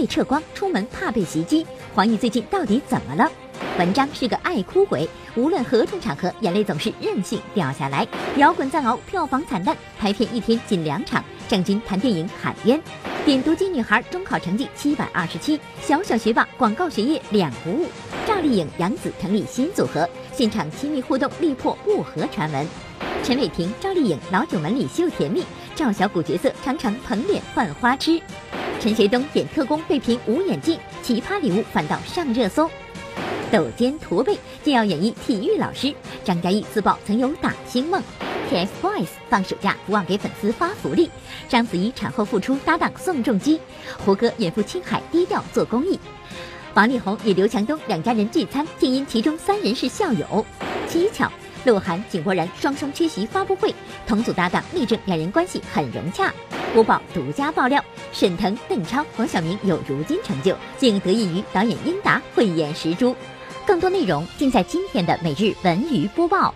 被撤光，出门怕被袭击。黄奕最近到底怎么了？文章是个爱哭鬼，无论何种场合，眼泪总是任性掉下来。摇滚藏獒票房惨淡，拍片一天仅两场。郑钧谈电影喊冤。点读机女孩中考成绩七百二十七，小小学霸广告学业两不误。赵丽颖、杨紫成立新组合，现场亲密互动力破不和传闻。陈伟霆、赵丽颖老九门里秀甜蜜，赵小谷角色常常捧脸换花痴。陈学冬演特工被评无演技，奇葩礼物反倒上热搜。抖肩驼背竟要演绎体育老师，张嘉译自曝曾有打星梦。TFBOYS 放暑假不忘给粉丝发福利，章子怡产后复出搭档宋仲基，胡歌远赴青海低调做公益。王力宏与刘强东两家人聚餐，竟因其中三人是校友。蹊跷，鹿晗、井柏然双双缺席发布会，同组搭档力证两人关系很融洽。播报独家爆料，沈腾、邓超、黄晓明有如今成就，竟得益于导演英达慧眼识珠。更多内容尽在今天的每日文娱播报。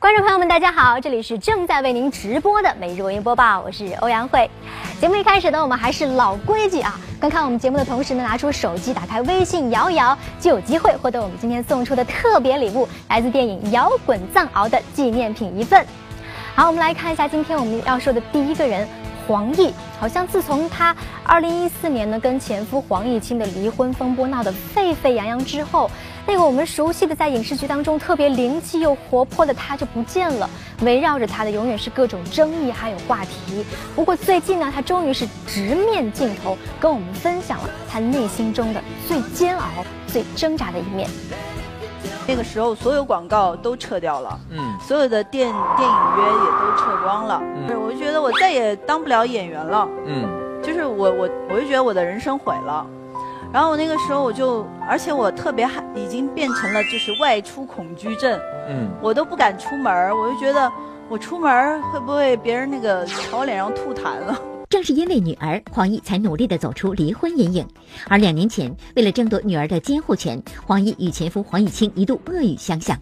观众朋友们，大家好，这里是正在为您直播的每日文娱播报，我是欧阳慧。节目一开始呢，我们还是老规矩啊，观看我们节目的同时呢，拿出手机，打开微信摇一摇，就有机会获得我们今天送出的特别礼物，来自电影《摇滚藏獒》的纪念品一份。好，我们来看一下今天我们要说的第一个人。黄奕好像自从她二零一四年呢跟前夫黄毅清的离婚风波闹得沸沸扬扬之后，那个我们熟悉的在影视剧当中特别灵气又活泼的他就不见了，围绕着他的永远是各种争议还有话题。不过最近呢，他终于是直面镜头，跟我们分享了他内心中的最煎熬、最挣扎的一面。那个时候，所有广告都撤掉了，嗯，所有的电电影约也都撤光了，嗯，我就觉得我再也当不了演员了，嗯，就是我我我就觉得我的人生毁了，然后我那个时候我就，而且我特别害，已经变成了就是外出恐惧症，嗯，我都不敢出门，我就觉得我出门会不会别人那个朝我脸上吐痰了。正是因为女儿，黄奕才努力地走出离婚阴影。而两年前，为了争夺女儿的监护权，黄奕与前夫黄毅清一度恶语相向。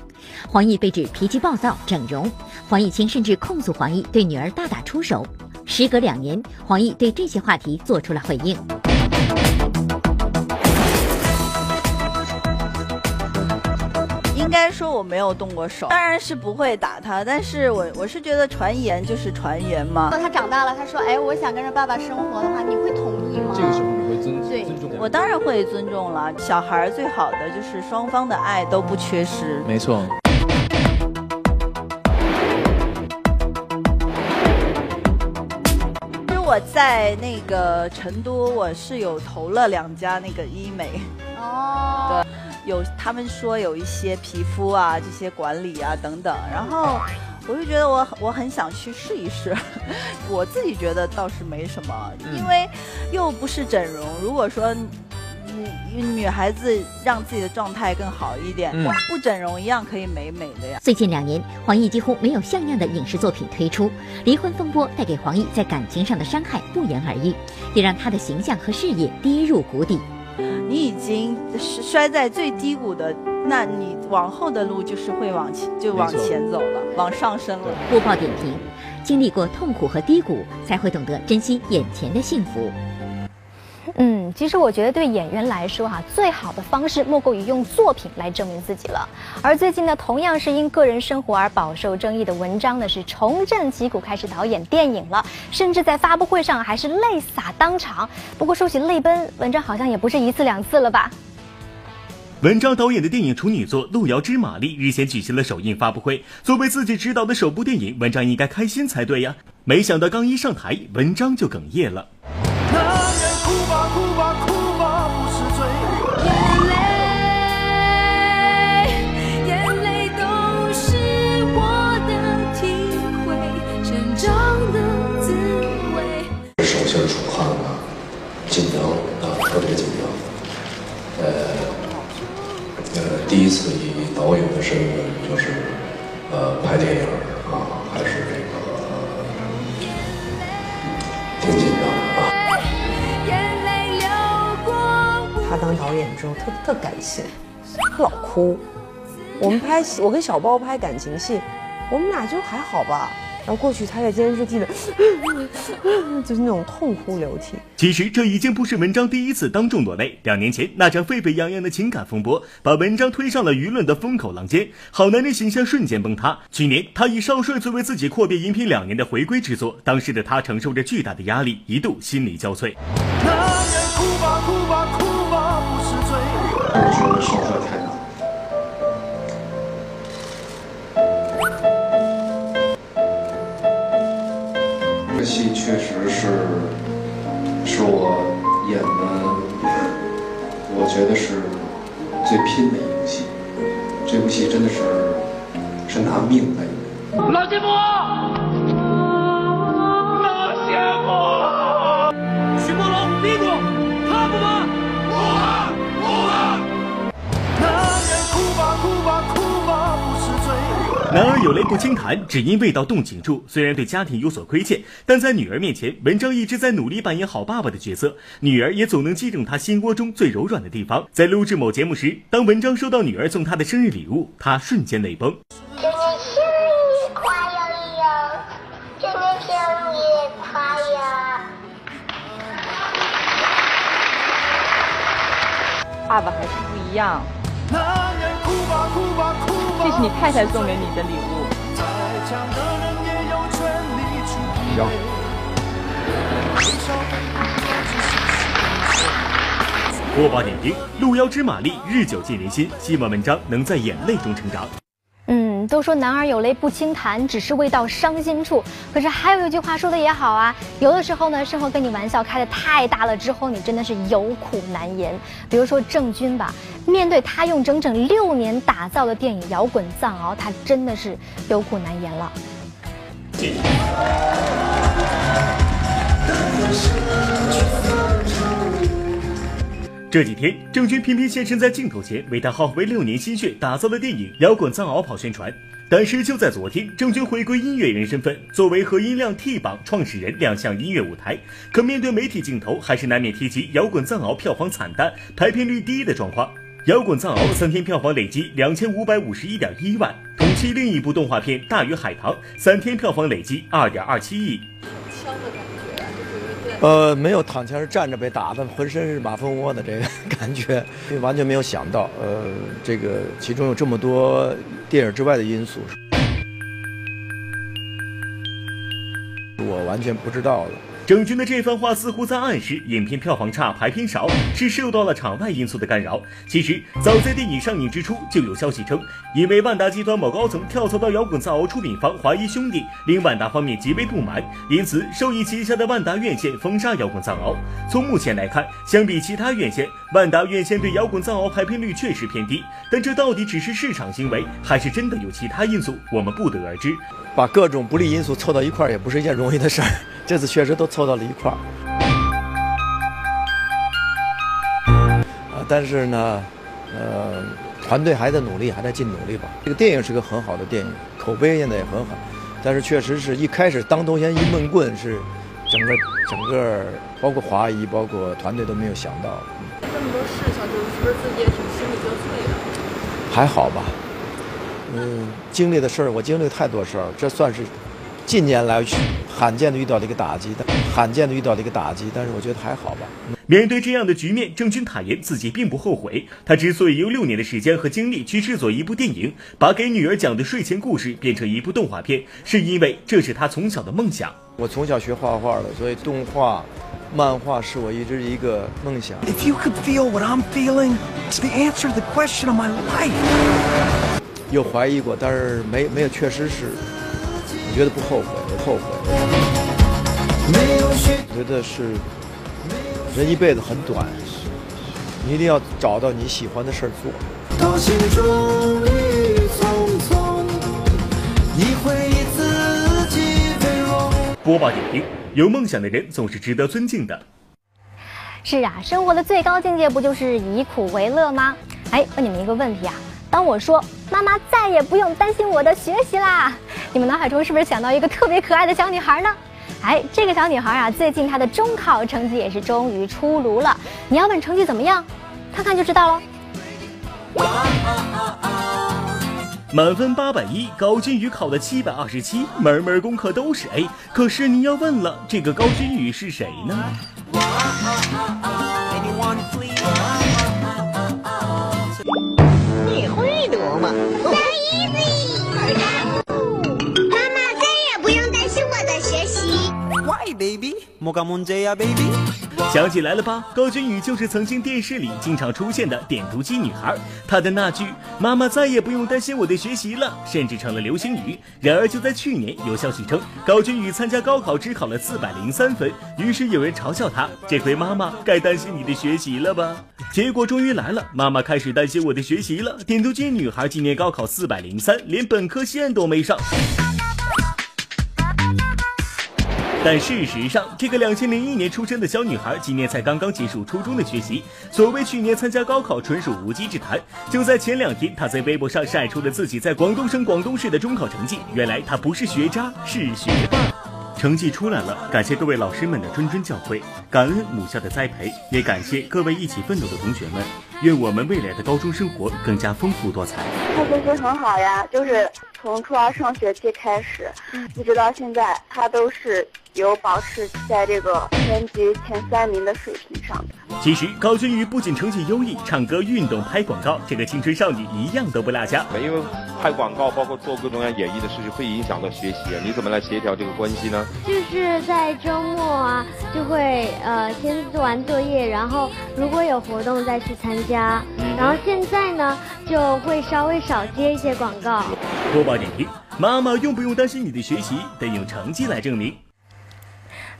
黄奕被指脾气暴躁、整容，黄毅清甚至控诉黄奕对女儿大打出手。时隔两年，黄奕对这些话题做出了回应。该说我没有动过手，当然是不会打他，但是我我是觉得传言就是传言嘛。等他长大了，他说：“哎，我想跟着爸爸生活的话，你会同意吗？”这个时候你会尊尊重我当然会尊重了。小孩最好的就是双方的爱都不缺失。没错。其实我在那个成都，我是有投了两家那个医美。哦。对。有他们说有一些皮肤啊这些管理啊等等，然后我就觉得我我很想去试一试，我自己觉得倒是没什么，因为又不是整容。如果说女女孩子让自己的状态更好一点，不整容一样可以美美的呀。最近两年，黄奕几乎没有像样的影视作品推出，离婚风波带给黄奕在感情上的伤害不言而喻，也让她的形象和事业跌入谷底。你已经摔在最低谷的，那你往后的路就是会往前，就往前走了，往上升了。播报点评：经历过痛苦和低谷，才会懂得珍惜眼前的幸福。嗯，其实我觉得对演员来说，哈，最好的方式莫过于用作品来证明自己了。而最近呢，同样是因个人生活而饱受争议的文章呢，是重振旗鼓开始导演电影了，甚至在发布会上还是泪洒当场。不过说起泪奔，文章好像也不是一次两次了吧？文章导演的电影处女作《路遥知马力》日前举行了首映发布会。作为自己执导的首部电影，文章应该开心才对呀。没想到刚一上台，文章就哽咽了。第一次以导演的身份，就是呃拍电影啊，还是这个挺紧张的啊。他当导演之后，特特感性，他老哭。我们拍戏，我跟小包拍感情戏，我们俩就还好吧。然后过去他在监视器的，就是那种痛哭流涕。其实这已经不是文章第一次当众落泪。两年前那场沸沸扬扬的情感风波，把文章推上了舆论的风口浪尖，好男人形象瞬间崩塌。去年他以少帅作为自己阔别荧屏两年的回归之作，当时的他承受着巨大的压力，一度心力交瘁。我觉得少帅太确实是是我演的，我觉得是最拼的一部戏。这部戏真的是是拿命来演。老戏骨。男儿有泪不轻弹，只因未到动情处。虽然对家庭有所亏欠，但在女儿面前，文章一直在努力扮演好爸爸的角色。女儿也总能击中他心窝中最柔软的地方。在录制某节目时，当文章收到女儿送他的生日礼物，他瞬间泪崩。爸爸还是不一样。你太太送给你的礼物。行。播报点评：路遥知马力，日久见人心。希望文章能在眼泪中成长。都说男儿有泪不轻弹，只是未到伤心处。可是还有一句话说的也好啊，有的时候呢，生活跟你玩笑开的太大了之后，你真的是有苦难言。比如说郑钧吧，面对他用整整六年打造的电影《摇滚藏獒》，他真的是有苦难言了。这几天，郑钧频频现身在镜头前，为他耗费六年心血打造的电影《摇滚藏獒》跑宣传。但是就在昨天，郑钧回归音乐人身份，作为和音量 T 榜创始人亮相音乐舞台。可面对媒体镜头，还是难免提及《摇滚藏獒》票房惨淡、排片率低的状况。《摇滚藏獒》三天票房累计两千五百五十一点一万，同期另一部动画片《大鱼海棠》三天票房累计二点二七亿。呃，没有躺枪是站着被打的，浑身是马蜂窝的这个感觉，完全没有想到，呃，这个其中有这么多电影之外的因素，我完全不知道的。郑钧的这番话似乎在暗示，影片票房差、排片少是受到了场外因素的干扰。其实，早在电影上映之初，就有消息称，因为万达集团某高层跳槽到摇滚藏獒出品方华谊兄弟，令万达方面极为不满，因此受益旗下的万达院线封杀摇滚藏獒。从目前来看，相比其他院线，万达院线对摇滚藏獒排片率确实偏低。但这到底只是市场行为，还是真的有其他因素？我们不得而知。把各种不利因素凑到一块儿，也不是一件容易的事儿。这次确实都凑到了一块儿，啊，但是呢，呃，团队还在努力，还在尽努力吧。这个电影是个很好的电影，口碑现在也很好，但是确实是一开始当头先一闷棍，是整个整个包括华谊，包括团队都没有想到。这么多事情，就是是不是自己也挺心力交瘁的？还好吧。嗯，经历的事儿，我经历太多事儿，这算是近年来罕见的遇到了一个打击，但罕见的遇到了一个打击。但是我觉得还好吧。面对这样的局面，郑钧坦言自己并不后悔。他之所以用六年的时间和精力去制作一部电影，把给女儿讲的睡前故事变成一部动画片，是因为这是他从小的梦想。我从小学画画的，所以动画、漫画是我一直一个梦想。If you could feel what I'm feeling, it's the answer to the question of my life. 有怀疑过，但是没没有确实是，我觉得不后悔，不后悔。我觉得是，人一辈子很短，你一定要找到你喜欢的事儿做。播报点评：有梦想的人总是值得尊敬的。是啊，生活的最高境界不就是以苦为乐吗？哎，问你们一个问题啊。当我说妈妈再也不用担心我的学习啦，你们脑海中是不是想到一个特别可爱的小女孩呢？哎，这个小女孩啊，最近她的中考成绩也是终于出炉了。你要问成绩怎么样，看看就知道了。满分八百一，高君宇考了七百二十七，门门功课都是 A。可是你要问了，这个高君宇是谁呢？会读吗？So easy！妈妈再也不用担心我的学习。 Why, baby? 뭐가 문제야, baby? 想起来了吧？高君宇就是曾经电视里经常出现的点读机女孩。她的那句“妈妈再也不用担心我的学习了”，甚至成了流行语。然而就在去年，有消息称高君宇参加高考只考了四百零三分，于是有人嘲笑他：“这回妈妈该担心你的学习了吧？”结果终于来了，妈妈开始担心我的学习了。点读机女孩今年高考四百零三，连本科线都没上。但事实上，这个两千零一年出生的小女孩，今年才刚刚结束初中的学习。所谓去年参加高考，纯属无稽之谈。就在前两天，她在微博上晒出了自己在广东省广东市的中考成绩。原来她不是学渣，是学霸。成绩出来了，感谢各位老师们的谆谆教诲，感恩母校的栽培，也感谢各位一起奋斗的同学们。愿我们未来的高中生活更加丰富多彩。他学习很好呀，就是从初二上学期开始，一直到现在，他都是有保持在这个全级前三名的水平上的。其实高君宇不仅成绩优异，唱歌、运动、拍广告，这个青春少女一样都不落下。因为拍广告，包括做各种各样演绎的事情，会影响到学习啊。你怎么来协调这个关系呢？就是在周末啊，就会呃先做完作业，然后如果有活动再去参加。然后现在呢，就会稍微少接一些广告。播报点评：妈妈用不用担心你的学习？得用成绩来证明。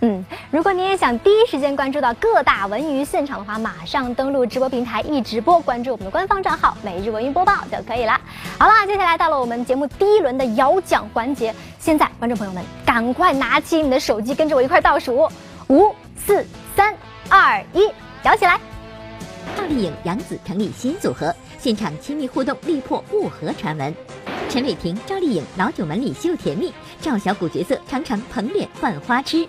嗯，如果你也想第一时间关注到各大文娱现场的话，马上登录直播平台一直播，关注我们的官方账号“每日文娱播报”就可以了。好啦，接下来到了我们节目第一轮的摇奖环节，现在观众朋友们赶快拿起你的手机，跟着我一块倒数：五、四、三、二、一，摇起来！赵丽颖、杨紫成立新组合，现场亲密互动力破不和传闻。陈伟霆、赵丽颖老九门里秀甜蜜，赵小虎角色常常捧脸换花痴。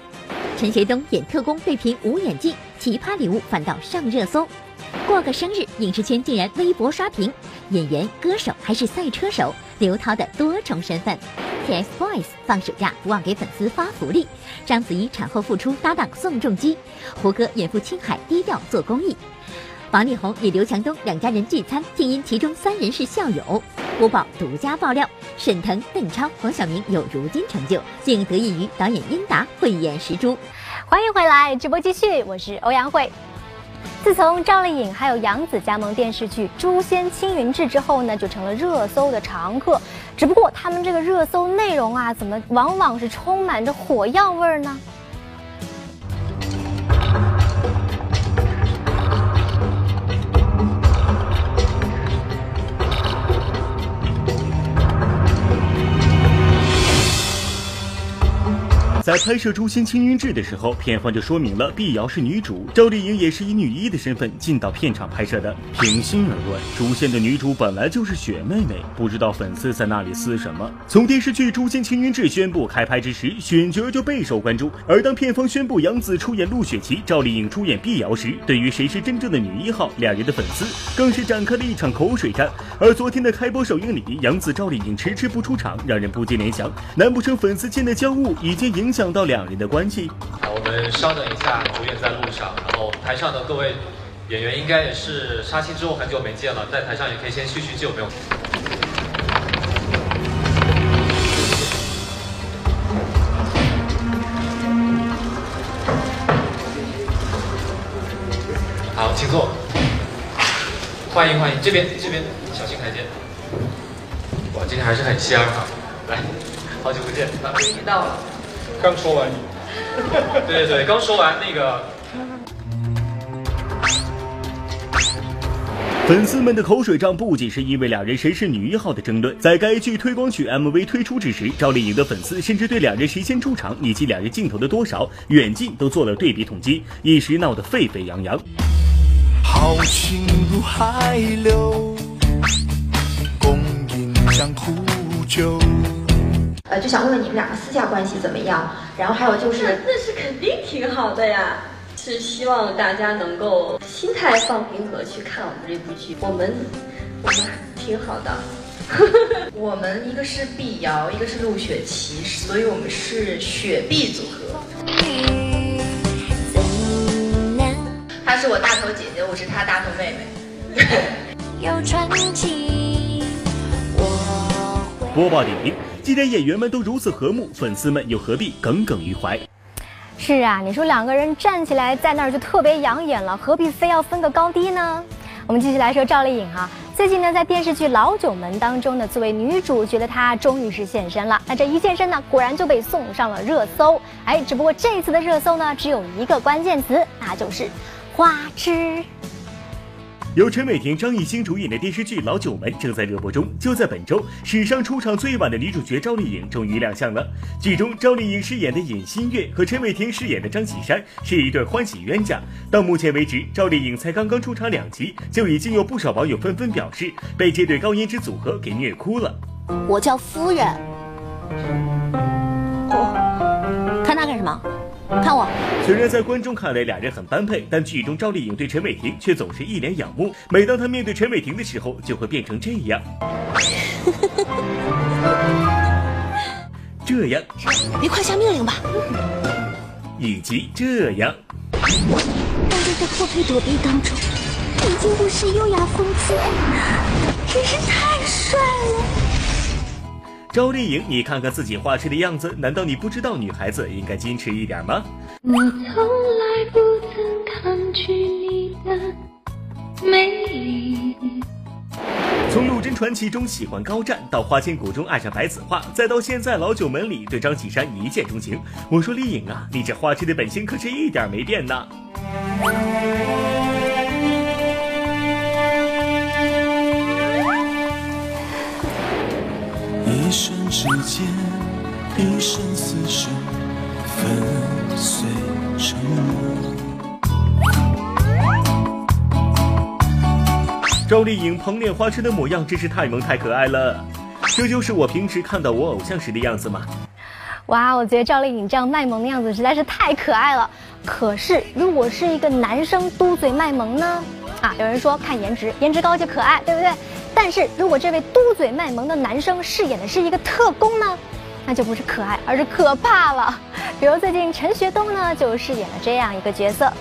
陈学冬演特工被评无演技，奇葩礼物反倒上热搜。过个生日，影视圈竟然微博刷屏，演员、歌手还是赛车手，刘涛的多重身份。TFBOYS 放暑假不忘给粉丝发福利，章子怡产后复出搭档宋仲基，胡歌远赴青海低调做公益。王力宏与刘强东两家人聚餐，竟因其中三人是校友。播报独家爆料，沈腾、邓超、黄晓明有如今成就，竟得益于导演英达慧眼识珠。欢迎回来，直播继续，我是欧阳慧。自从赵丽颖还有杨紫加盟电视剧《诛仙青云志》之后呢，就成了热搜的常客。只不过他们这个热搜内容啊，怎么往往是充满着火药味儿呢？在拍摄《诛仙青云志》的时候，片方就说明了碧瑶是女主，赵丽颖也是以女一的身份进到片场拍摄的。平心而论，《诛仙》的女主本来就是雪妹妹，不知道粉丝在那里撕什么。从电视剧《诛仙青云志》宣布开拍之时，选角就备受关注。而当片方宣布杨紫出演陆雪琪，赵丽颖出演碧瑶时，对于谁是真正的女一号，两人的粉丝更是展开了一场口水战。而昨天的开播首映礼，杨紫、赵丽颖迟迟不出场，让人不禁联想：难不成粉丝间的交恶已经影响？想到两人的关系，我们稍等一下，主演在路上，然后台上的各位演员应该也是杀青之后很久没见了，在台上也可以先叙叙旧，没有？好，请坐。欢迎欢迎，这边这边小心台阶。哇，今天还是很香啊！来，好久不见，终于到了。刚说完，对对对，刚说完那个。粉丝们的口水仗不仅是因为两人谁是女一号的争论，在该剧推广曲 MV 推出之时，赵丽颖的粉丝甚至对两人谁先出场以及两人镜头的多少、远近都做了对比统计，一时闹得沸沸扬扬。豪情如海流，共饮江湖酒。呃，就想问问你们两个私下关系怎么样？然后还有就是，那是肯定挺好的呀。是希望大家能够心态放平和去看我们这部剧，我们我们挺好的。我们一个是碧瑶，一个是陆雪琪，所以我们是雪碧组合。她是我大头姐姐，我是她大头妹妹。有传奇。播报点评：既然演员们都如此和睦，粉丝们又何必耿耿于怀？是啊，你说两个人站起来在那儿就特别养眼了，何必非要分个高低呢？我们继续来说赵丽颖啊，最近呢在电视剧《老九门》当中呢，作为女主角的她终于是现身了。那这一现身呢，果然就被送上了热搜。哎，只不过这次的热搜呢，只有一个关键词，那就是花痴。由陈伟霆、张艺兴主演的电视剧《老九门》正在热播中。就在本周，史上出场最晚的女主角赵丽颖终于亮相了。剧中，赵丽颖饰演的尹新月和陈伟霆饰演的张启山是一对欢喜冤家。到目前为止，赵丽颖才刚刚出场两集，就已经有不少网友纷纷表示被这对高颜值组合给虐哭了。我叫夫人。哦，看他干什么？看我。虽然在观众看来俩人很般配，但剧中赵丽颖对陈伟霆却总是一脸仰慕。每当她面对陈伟霆的时候，就会变成这样。这样。你快下命令吧。以及这样。但在后退躲避当中，已经不失优雅风姿，真是太帅了。赵丽颖，你看看自己花痴的样子，难道你不知道女孩子应该矜持一点吗？我从来不曾抗拒你的美丽。从《陆贞传奇》中喜欢高湛，到《花千骨》中爱上白子画，再到现在《老九门》里对张启山一见钟情。我说丽颖啊，你这花痴的本性可是一点没变呢。一瞬之间，一生厮守粉碎成沫。赵丽颖捧脸花痴的模样真是太萌太可爱了，这就是我平时看到我偶像时的样子吗？哇，我觉得赵丽颖这样卖萌的样子实在是太可爱了。可是如果是一个男生嘟嘴卖萌呢？啊，有人说看颜值，颜值高就可爱，对不对？但是如果这位嘟嘴卖萌的男生饰演的是一个特工呢，那就不是可爱，而是可怕了。比如最近陈学冬呢，就饰演了这样一个角色。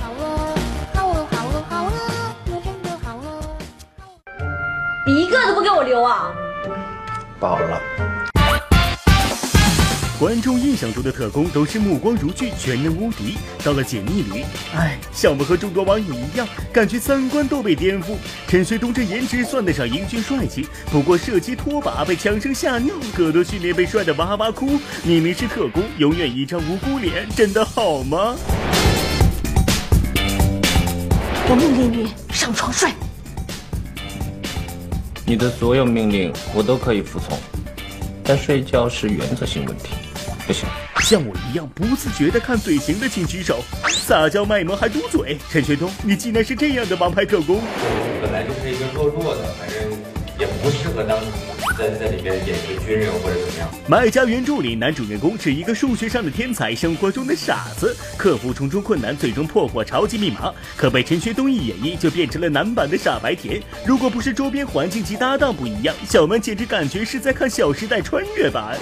好了，好了，好了，好了，我真的好了。你一个都不给我留啊！饱了。观众印象中的特工都是目光如炬、全能无敌。到了解密里，哎，像我们和众多网友一样，感觉三观都被颠覆。陈学冬这颜值算得上英俊帅气，不过射击拖把被枪声吓尿，格斗训练被帅得哇哇哭。明明是特工，永远一张无辜脸，真的好吗？我命令你上床睡。你的所有命令我都可以服从，但睡觉是原则性问题。不行，像我一样不自觉的看嘴型的请举手。撒娇卖萌还嘟嘴，陈学冬，你竟然是这样的王牌特工。本来就是一个弱弱的，反正也不适合当在在里面演一个军人或者怎么样。《卖家原著》里，男主人公是一个数学上的天才，生活中的傻子，克服重重困难，最终破获超级密码。可被陈学冬一演绎，就变成了男版的傻白甜。如果不是周边环境及搭档不一样，小曼简直感觉是在看《小时代》穿越版。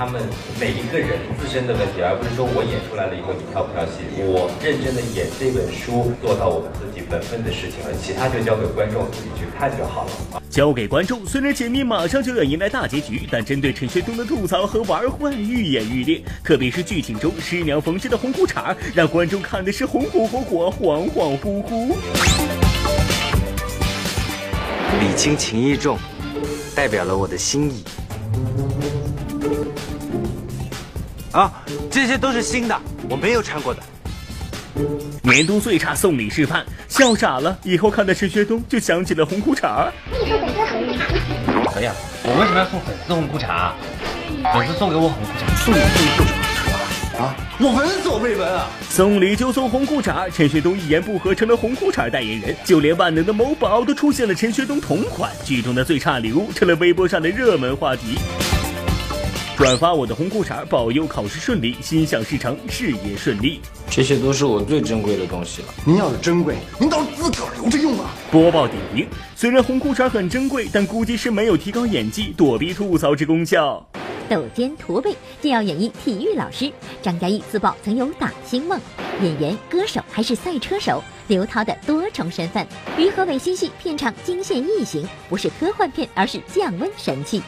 他们每一个人自身的问题，而不是说我演出来了以后你跳不跳戏。我认真的演这本书，做到我们自己本分的事情了，其他就交给观众自己去看就好了。交给观众。虽然解密马上就要迎来大结局，但针对陈学冬的吐槽和玩坏愈演愈烈，特别是剧情中师娘缝制的红裤衩，让观众看的是红火火火、恍恍惚惚。礼轻情意重，代表了我的心意。啊，这些都是新的，我没有穿过的。年度最差送礼示范，笑傻了。以后看到陈学冬就想起了红裤衩。你说本身红裤衩。可以啊，我为什么要送粉丝红裤衩？粉丝送给我红裤衩，送礼就有什么啊？我闻所未闻啊！送礼就送红裤衩，陈学冬一言不合成了红裤衩代言人，就连万能的某宝都出现了陈学冬同款。剧中的最差礼物成了微博上的热门话题。转发我的红裤衩，保佑考试顺利，心想事成，事业顺利。这些都是我最珍贵的东西了。您要是珍贵，您倒是自个儿留着用啊！播报点评：虽然红裤衩很珍贵，但估计是没有提高演技，躲避吐槽之功效。抖肩驼背，竟要演绎体育老师。张嘉译自曝曾有打星梦，演员、歌手还是赛车手，刘涛的多重身份。于和伟新戏片场惊现异形，不是科幻片，而是降温神器。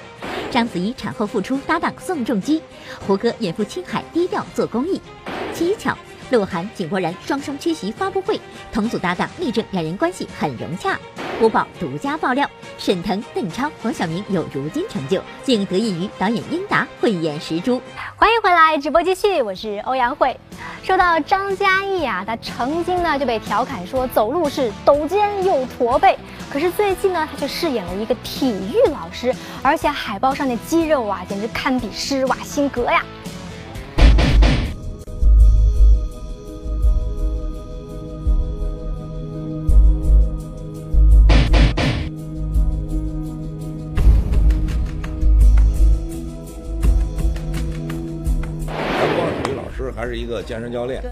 章子怡产后复出搭档宋仲基，胡歌远赴青海低调做公益。蹊跷。鹿晗、井柏然双双缺席发布会，同组搭档力证两人关系很融洽。播报独家爆料：沈腾、邓超、黄晓明有如今成就，竟得益于导演英达慧眼识珠。欢迎回来，直播继续，我是欧阳慧。说到张嘉译啊，他曾经呢就被调侃说走路是抖肩又驼背，可是最近呢他却饰演了一个体育老师，而且海报上的肌肉啊简直堪比施瓦辛格呀。个健身教练。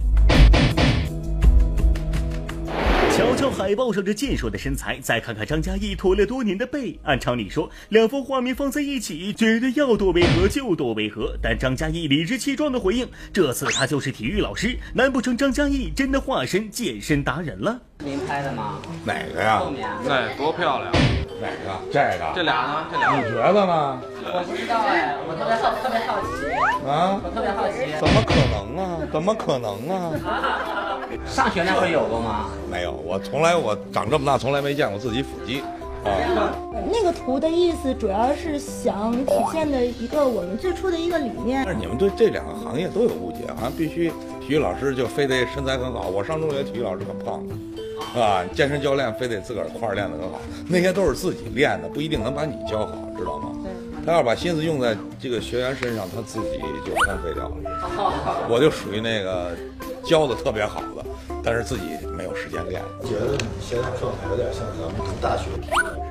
瞧瞧海报上这健硕的身材，再看看张嘉译驼了多年的背，按常理说，两幅画面放在一起，绝对要多违和就多违和。但张嘉译理直气壮的回应，这次他就是体育老师，难不成张嘉译真的化身健身达人了？您拍的吗？哪个呀？那多漂亮！哪个？这个？这俩呢？这俩？你觉得呢？我不知道哎，我特别好，特别好奇啊！我特别好奇，怎么可能啊？怎么可能啊？上学那会有过吗？没有，我从来我长这么大从来没见过自己腹肌。啊，那个图的意思主要是想体现的一个我们最初的一个理念。但是你们对这两个行业都有误解，好像必须体育老师就非得身材很好。我上中学体育老师可胖了，啊，健身教练非得自个儿块儿练得很好，那些都是自己练的，不一定能把你教好，知道吗？他要把心思用在这个学员身上，他自己就荒废掉了。我就属于那个教的特别好的，但是自己没有时间练。觉得你现在状态有点像咱们读大学体育老师。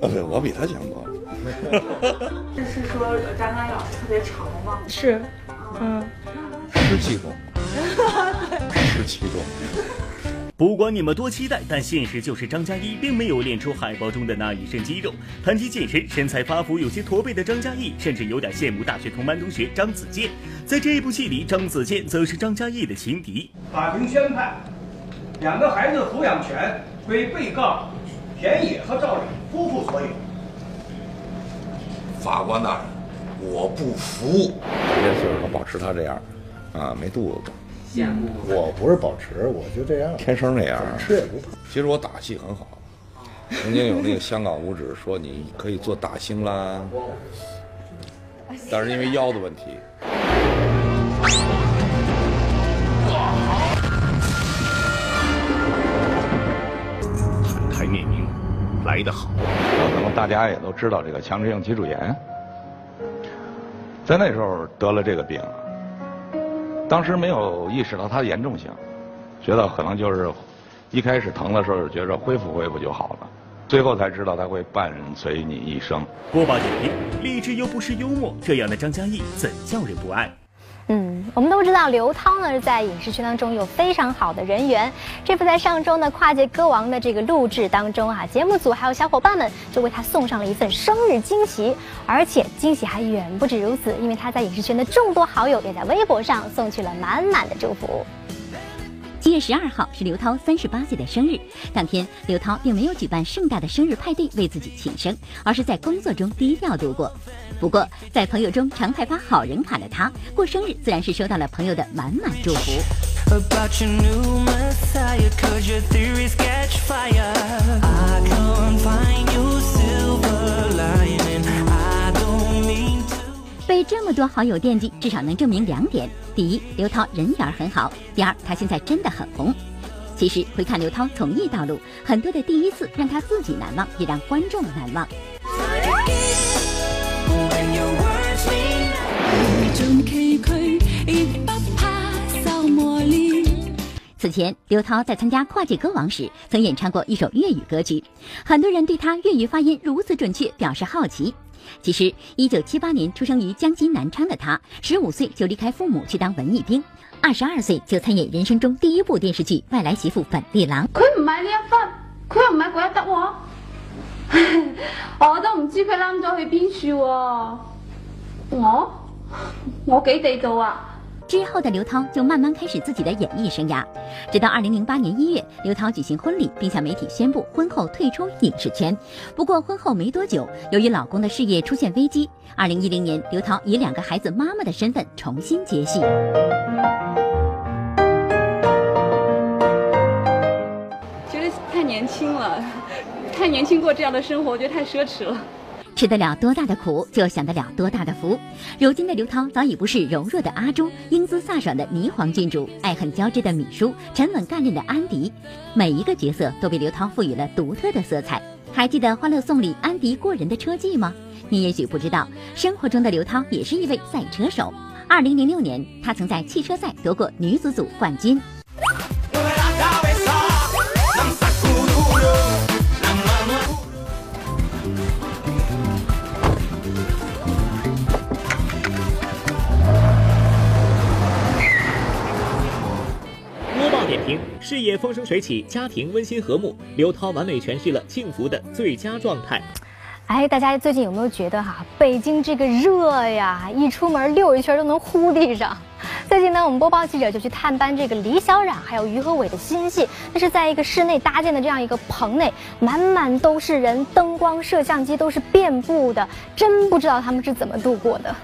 啊，对，我比他强多了。这是说张嘉译老师特别长吗？是，嗯，十七中，十七中。不管你们多期待，但现实就是张嘉译并没有练出海报中的那一身肌肉。谈及健身，身材发福、有些驼背的张嘉译，甚至有点羡慕大学同班同学张子健。在这一部戏里，张子健则是张嘉译的情敌。法庭宣判，两个孩子抚养权归被告田野和赵磊夫妇所有。法官大人，我不服。这岁数能保持他这样，啊，没肚子。我不是保持，我就这样，天生这样，吃也不胖。其实我打戏很好，曾经有那个香港五指说你可以做打星啦，但是因为腰的问题。坦开面名，来得好。可能大家也都知道这个强直性脊柱炎，在那时候得了这个病。当时没有意识到它的严重性，觉得可能就是一开始疼的时候觉着恢复恢复就好了，最后才知道它会伴随你一生。播报点评：励志又不失幽默，这样的张嘉译怎叫人不爱？嗯，我们都知道刘涛呢在影视圈当中有非常好的人缘。这不在上周呢《跨界歌王》的这个录制当中啊，节目组还有小伙伴们就为他送上了一份生日惊喜，而且惊喜还远不止如此，因为他在影视圈的众多好友也在微博上送去了满满的祝福。七月十二号是刘涛三十八岁的生日，当天刘涛并没有举办盛大的生日派对为自己庆生，而是在工作中低调度过。不过，在朋友中常派发好人卡的他，过生日自然是收到了朋友的满满祝福。被这么多好友惦记，至少能证明两点：第一，刘涛人缘很好；第二，他现在真的很红。其实回看刘涛从艺道路，很多的第一次让他自己难忘，也让观众难忘。此前，刘涛在参加跨界歌王时，曾演唱过一首粤语歌曲，很多人对他粤语发音如此准确表示好奇。其实，一九七八年出生于江西南昌的他，十五岁就离开父母去当文艺兵，二十二岁就参演人生中第一部电视剧《外来媳妇本地郎》。佢唔系呢一份，佢又唔係怪得喎，我都唔知佢冧咗去邊處喎。我我几地道啊！之后的刘涛就慢慢开始自己的演艺生涯，直到二零零八年一月，刘涛举行婚礼，并向媒体宣布婚后退出影视圈。不过婚后没多久，由于老公的事业出现危机，二零一零年，刘涛以两个孩子妈妈的身份重新接戏。觉得太年轻了，太年轻过这样的生活，我觉得太奢侈了。吃得了多大的苦，就享得了多大的福。如今的刘涛早已不是柔弱的阿朱，英姿飒爽的霓凰郡主，爱恨交织的米叔，沉稳干练的安迪，每一个角色都被刘涛赋予了独特的色彩。还记得《欢乐颂》里安迪过人的车技吗？你也许不知道，生活中的刘涛也是一位赛车手。二零零六年，她曾在汽车赛夺过女子组冠军。事业风生水起，家庭温馨和睦，刘涛完美诠释了幸福的最佳状态。哎，大家最近有没有觉得哈，北京这个热呀，一出门溜一圈都能呼地上。最近呢，我们播报记者就去探班这个李小冉还有于和伟的新戏，那是在一个室内搭建的这样一个棚内，满满都是人，灯光、摄像机都是遍布的，真不知道他们是怎么度过的。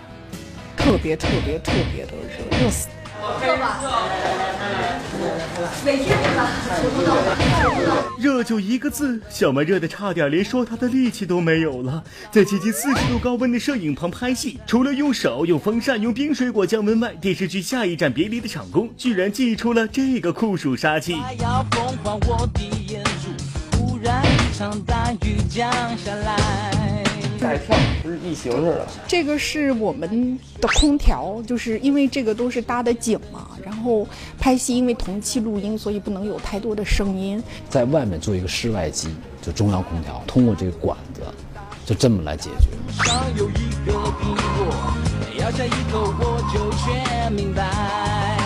特别特别特别的热，热死！委屈你了。熱就一个字，小曼热得差点连说她的力气都没有了。在接近四十度高温的摄影棚拍戏，除了用手、用风扇、用冰水果降温外，电视剧《下一站别离》的场工居然祭出了这个酷暑殺氣。嚇一跳，不是异形似的。这个是我们的空调，就是因为这个都是搭的景嘛，然后拍戏因为同期录音，所以不能有太多的声音。在外面做一个室外机，就中央空调，通过这个管子，就这么来解决。上有一个苹果，咬下一口我就全明白。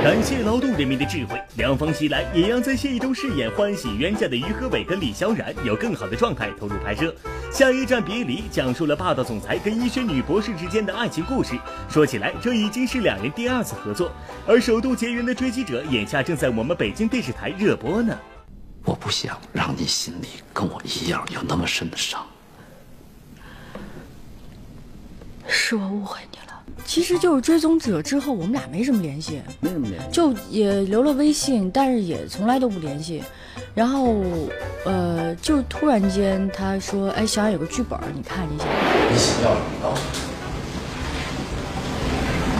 感谢劳动人民的智慧，兩方襲來，也讓在戲中饰演欢喜冤家的于和伟跟李小冉有更好的状态投入拍摄。下一站别离讲述了霸道总裁跟医学女博士之间的爱情故事。说起来，这已经是两人第二次合作。而首度结缘的追击者，眼下正在我们北京电视台热播呢。我不想让你心里跟我一样有那么深的伤。是我误会你了。其实就是追踪者之后，我们俩没什么联系，没什么联系，就也留了微信，但是也从来都不联系。然后，呃，就突然间他说：“哎，小冉有个剧本，你看一下。”你想要什麼刀？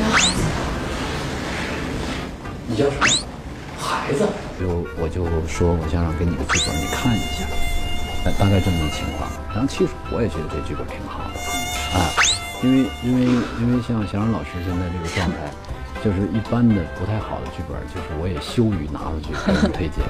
要孩子。你叫什么？孩子。就我就说，我想让给你个剧本，你看一下，大概这么一情况。然后其实我也觉得这剧本挺好的，啊。因为因为因为像小冉老师现在这个状态，就是一般的不太好的剧本，就是我也羞于拿出去给人推荐。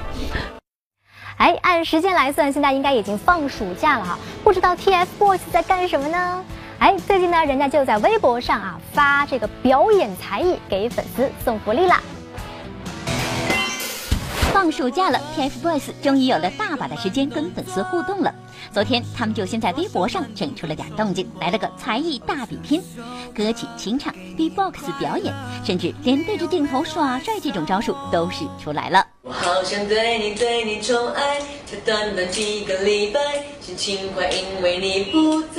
哎，按时间来算，现在应该已经放暑假了哈，不知道 TFBOYS 在干什么呢？哎，最近呢，人家就在微博上啊发这个表演才艺，给粉丝送福利了。放暑假了，TFBOYS 终于有了大把的时间跟粉丝互动了。昨天，他们就先在微博上整出了点动静，来了个才艺大比拼，歌曲清唱、B-box 表演，甚至连对着镜头耍帅这种招数都使出来了。我好想对你对你宠爱，才短短几个礼拜，心情壞因为你不在。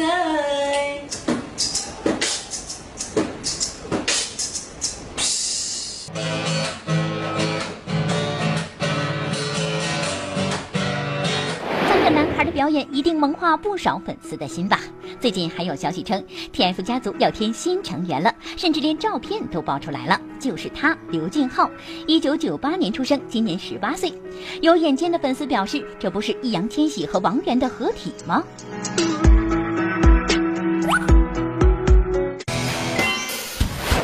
演一定萌化不少粉丝的心吧。最近还有消息称，TF 家族要添新成员了，甚至连照片都爆出来了，就是他刘俊昊，一九九八年出生，今年十八岁。有眼尖的粉丝表示，这不是易烊千玺和王源的合体吗？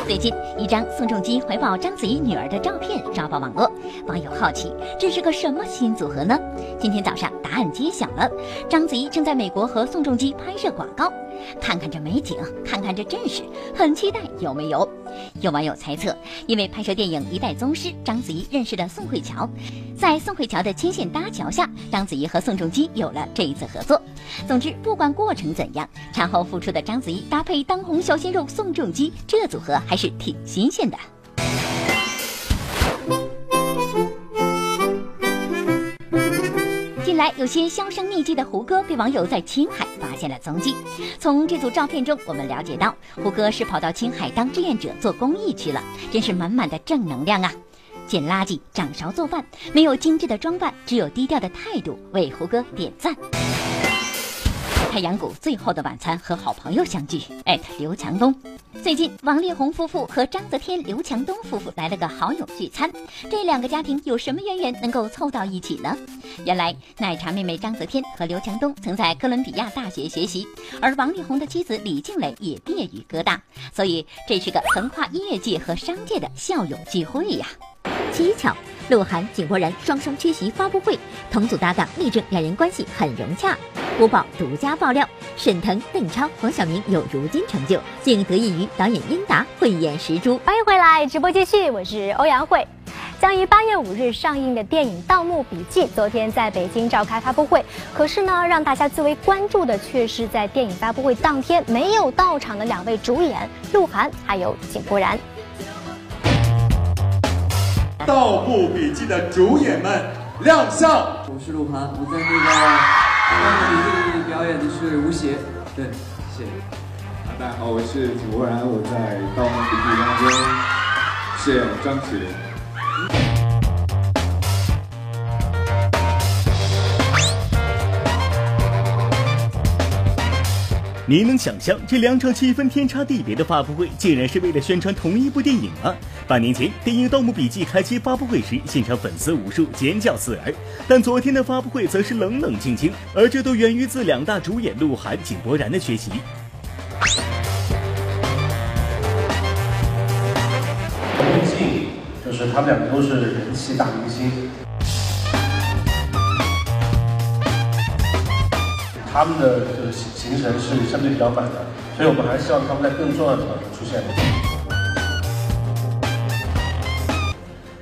最近，一张宋仲基怀抱章子怡女儿的照片刷爆网络，网友好奇这是个什么新组合呢？今天早上答案揭晓了，章子怡正在美国和宋仲基拍摄广告。看看这美景，看看这阵势，很期待有没有？有网友猜测，因为拍摄电影《一代宗师》，章子怡认识了宋慧乔，在宋慧乔的牵线搭桥下，章子怡和宋仲基有了这一次合作。总之，不管过程怎样，产后复出的章子怡搭配当红小鲜肉宋仲基，这组合还是挺新鲜的。来有些销声匿迹的胡歌被网友在青海发现了踪迹。从这组照片中，我们了解到胡歌是跑到青海当志愿者做公益去了，真是满满的正能量啊！捡垃圾、掌勺做饭，没有精致的装扮，只有低调的态度，为胡歌点赞。太阳谷最后的晚餐和好朋友相聚，艾特刘强东。最近，王力宏夫妇和章泽天、刘强东夫妇来了个好友聚餐，这两个家庭有什么渊源能够凑到一起呢？原来，奶茶妹妹章泽天和刘强东曾在哥伦比亚大学学习，而王力宏的妻子李静蕾也毕业于哥大，所以这是个横跨音乐界和商界的校友聚会呀。蹊跷，鹿晗、井柏然双双缺席发布会，同组搭档力证两人关系很融洽。播报独家爆料：沈腾、邓超、黄晓明有如今成就，竟得益于导演英达慧眼识珠。欢迎回来，直播继续，我是欧阳慧。将于八月五日上映的电影《盗墓笔记》昨天在北京召开发布会，可是呢，让大家最为关注的却是在电影发布会当天没有到场的两位主演鹿晗还有井柏然。《盗墓笔记》的主演们亮相。我是鹿晗，我在那个。《盗墓笔记里》表演的是吴邪，对，谢谢。大家好，我是井柏然，我在《盗墓笔记》当中饰演张起灵。你能想象这两场气氛天差地别的发布会，竟然是为了宣传同一部电影吗？半年前，电影《盗墓笔记》开机发布会时，现场粉丝无数，尖叫刺耳；但昨天的发布会则是冷冷清清，而这都源于自两大主演鹿晗、井柏然的缺席。毕竟，就是他们两个都是人气大明星。他们的这个行行程是相对比较满的，所以我们还希望他们在更重要的场合出现。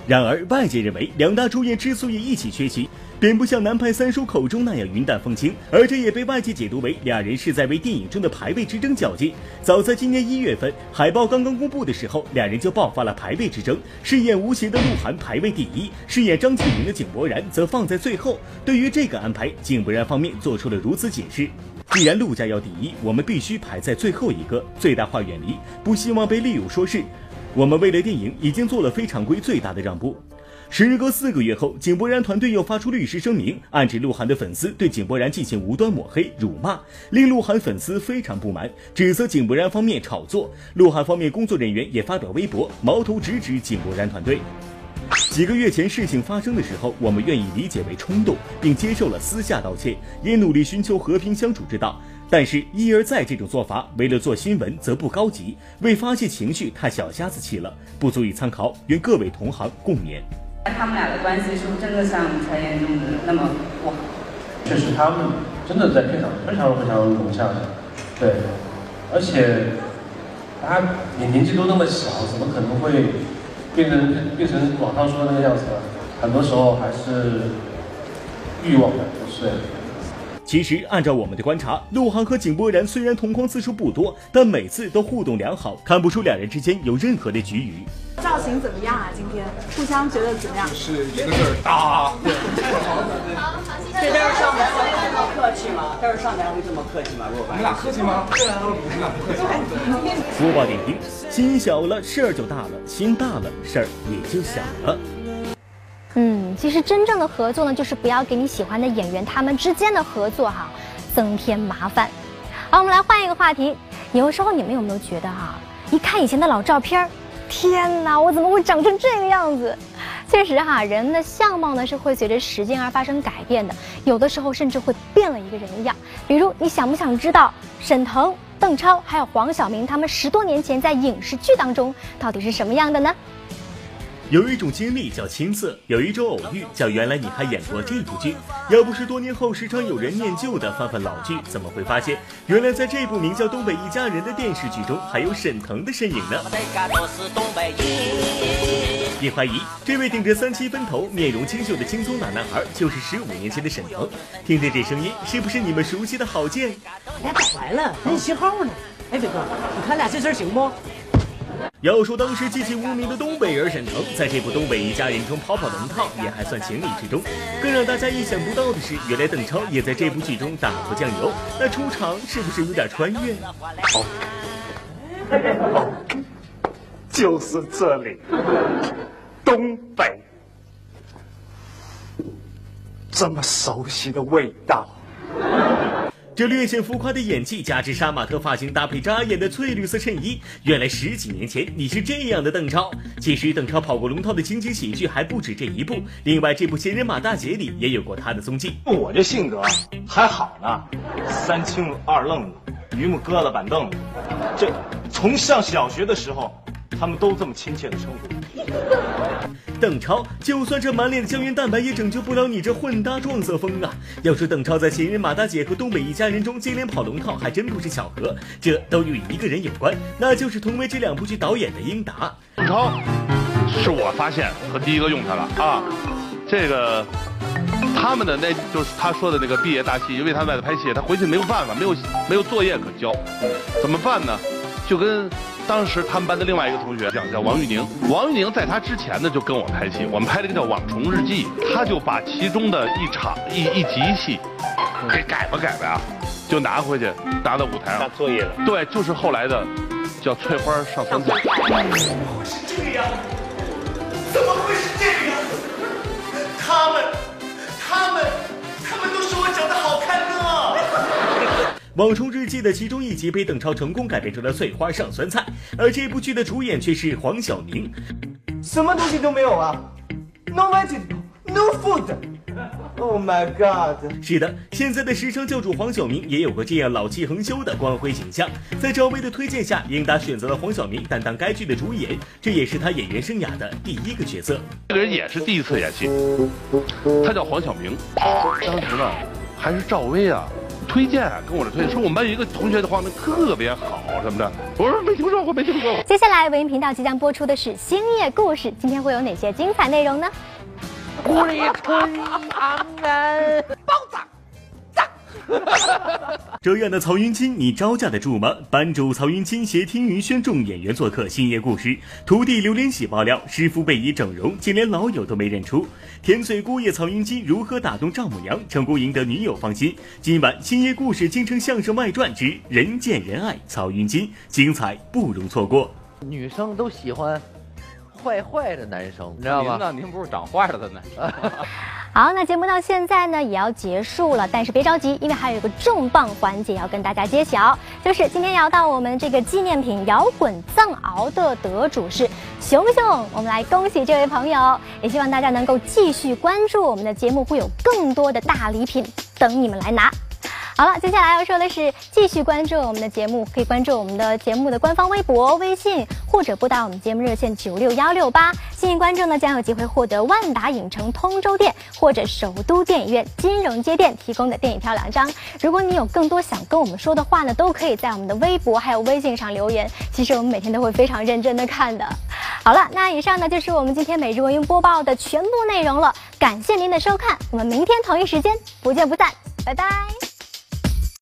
然而，外界认为两大主演之所以一起缺席，并不像南派三叔口中那样云淡风轻，而这也被外界解读为俩人是在为电影中的排位之争较劲。早在今年一月份，海报刚刚公布的时候，俩人就爆发了排位之争。饰演吴邪的鹿晗排位第一，饰演张起灵的井柏然则放在最后。对于这个安排，井柏然方面做出了如此解释：既然陆家要第一，我们必须排在最后一个，最大化远离，不希望被利用说事。我们为了电影已经做了非常规最大的让步。时隔四个月后，井柏然团队又发出律师声明，暗指鹿晗的粉丝对井柏然进行无端抹黑、辱骂，令鹿晗粉丝非常不满，指责井柏然方面炒作。鹿晗方面工作人员也发表微博，矛头直指井柏然团队。几个月前事情发生的时候，我们愿意理解为冲动，并接受了私下道歉，也努力寻求和平相处之道。但是，一而再这种做法，为了做新闻则不高级，为发泄情绪太小家子气了，不足以参考。愿各位同行共勉。他们俩的关系是不是真的像传言中的那么不好？确实，他们真的在片场非常非常融洽的，对，而且他你年纪都那么小，怎么可能会变成变成网上说的那个样子呢？很多时候还是欲望的不是。其实，按照我们的观察，鹿晗和井柏然虽然同框次数不多，但每次都互动良好，看不出两人之间有任何的局龉。造型怎么样啊？今天互相觉得怎么样？是一个字儿大。对。这待会儿上台会这么客气吗？待会儿上台会这么客气吗？我们俩客气吗？对啊，我们俩不客气。播报点评：心小了事儿就大了，心大了事儿也就小了。其实真正的合作呢，就是不要给你喜欢的演员他们之间的合作哈增添麻烦。好，我们来换一个话题。有时候你们有没有觉得哈，一看以前的老照片，天哪，我怎么会长成这个样子？确实哈，人的相貌呢是会随着时间而发生改变的，有的时候甚至会变了一个人一样。比如，你想不想知道沈腾、邓超还有黄晓明他们十多年前在影视剧当中到底是什么样的呢？有一种经历叫青涩，有一种偶遇叫原来你还演过这部剧。要不是多年后时常有人念旧的翻翻老剧，怎么会发现原来在这部名叫《东北一家人》的电视剧中还有沈腾的身影呢？别怀疑，这位顶着三七分头、面容清秀的青葱大男孩就是十五年前的沈腾。听听这声音，是不是你们熟悉的郝建？俩搞完了，人信号呢。哎，飞哥，你看俩这身行不？要说当时籍籍无名的东北人沈腾，在这部《东北一家人》中跑跑龙套也还算情理之中。更让大家意想不到的是，原来邓超也在这部剧中打过酱油，那出场是不是有点穿越？哦，就是这里，东北，这么熟悉的味道。这略显浮夸的演技，加之杀马特发型搭配扎眼的翠绿色衬衣，原来十几年前你是这样的邓超。其实邓超跑过龙套的情景喜剧还不止这一部，另外这部《闲人马大姐》里也有过他的踪迹。我这性格还好呢，三清二愣子，榆木疙瘩板凳子，这从上小学的时候。他们都这么亲切的称呼。邓超，就算这满脸的胶原蛋白也拯救不了你这混搭撞色风啊！要说邓超在《闲人马大姐》和《东北一家人》中接连跑龙套，还真不是巧合，这都与一个人有关，那就是同为这两部剧导演的英达。邓超，是我发现和第一个用他了啊！这个他们的那就是他说的那个毕业大戏，因为他在拍戏，他回去没有办法，没有没有作业可交，怎么办呢？就跟。当时他们班的另外一个同学叫叫王玉宁，王玉宁在他之前呢就跟我拍戏，我们拍了一个叫《网虫日记》，他就把其中的一场一一集戏给改吧改吧啊，就拿回去拿到舞台上作业了。对，就是后来的叫翠花上酸菜。怎么会是这样？怎么会是这样？他们，网虫日记》的其中一集被邓超成功改编成了《翠花上酸菜》，而这部剧的主演却是黄晓明。什么东西都没有啊！No vegetable，no food。Oh my god！是的，现在的时尚教主黄晓明也有过这样老气横秋的光辉形象。在赵薇的推荐下，英达选择了黄晓明担当该剧的主演，这也是他演员生涯的第一个角色。这个人也是第一次演戏，他叫黄晓明。当时呢，还是赵薇啊。推荐跟我这推荐说我们班有一个同学的画面特别好什么的，我说没听说过，没听说过。接下来文艺频道即将播出的是《星夜故事》，今天会有哪些精彩内容呢？故里春安安，爆炸。这样的曹云金，你招架得住吗？班主曹云金携听云轩众演员做客《星夜故事》，徒弟刘连喜爆料师傅被以整容，竟连老友都没认出。甜嘴姑爷曹云金如何打动丈母娘，成功赢得女友芳心？今晚《星夜故事》京城相声外传之人见人爱曹云金，精彩不容错过。女生都喜欢坏坏的男生，你知道吗？您不是长坏了的男生？好，那节目到现在呢也要结束了，但是别着急，因为还有一个重磅环节要跟大家揭晓，就是今天聊到我们这个纪念品摇滚藏獒的得主是熊熊，我们来恭喜这位朋友，也希望大家能够继续关注我们的节目，会有更多的大礼品等你们来拿。好了，接下来要说的是，继续关注我们的节目，可以关注我们的节目的官方微博、微信，或者拨打我们节目热线九六幺六八。幸运观众呢，将有机会获得万达影城通州店或者首都电影院金融街店提供的电影票两张。如果你有更多想跟我们说的话呢，都可以在我们的微博还有微信上留言。其实我们每天都会非常认真的看的。好了，那以上呢就是我们今天每日文音播报的全部内容了。感谢您的收看，我们明天同一时间不见不散，拜拜。